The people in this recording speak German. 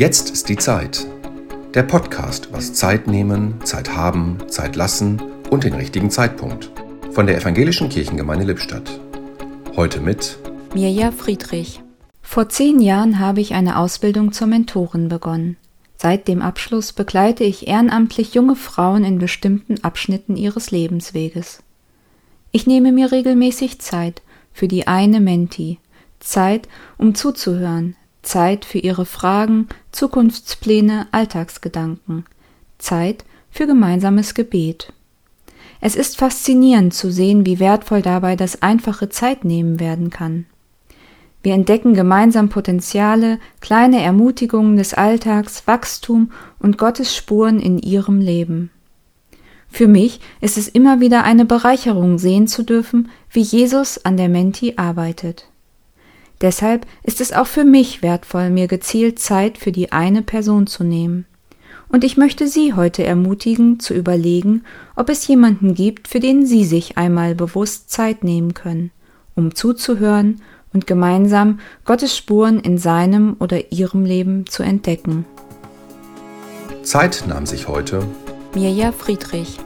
Jetzt ist die Zeit. Der Podcast was Zeit nehmen, Zeit haben, Zeit lassen und den richtigen Zeitpunkt. Von der Evangelischen Kirchengemeinde Lippstadt. Heute mit Mirja Friedrich. Vor zehn Jahren habe ich eine Ausbildung zur Mentorin begonnen. Seit dem Abschluss begleite ich ehrenamtlich junge Frauen in bestimmten Abschnitten ihres Lebensweges. Ich nehme mir regelmäßig Zeit für die eine Menti, Zeit, um zuzuhören, Zeit für ihre Fragen, Zukunftspläne, Alltagsgedanken, Zeit für gemeinsames Gebet. Es ist faszinierend zu sehen, wie wertvoll dabei das einfache Zeitnehmen werden kann. Wir entdecken gemeinsam Potenziale, kleine Ermutigungen des Alltags, Wachstum und Gottes Spuren in ihrem Leben. Für mich ist es immer wieder eine Bereicherung sehen zu dürfen, wie Jesus an der Menti arbeitet. Deshalb ist es auch für mich wertvoll, mir gezielt Zeit für die eine Person zu nehmen. Und ich möchte Sie heute ermutigen, zu überlegen, ob es jemanden gibt, für den Sie sich einmal bewusst Zeit nehmen können, um zuzuhören und gemeinsam Gottes Spuren in seinem oder ihrem Leben zu entdecken. Zeit nahm sich heute Mirja Friedrich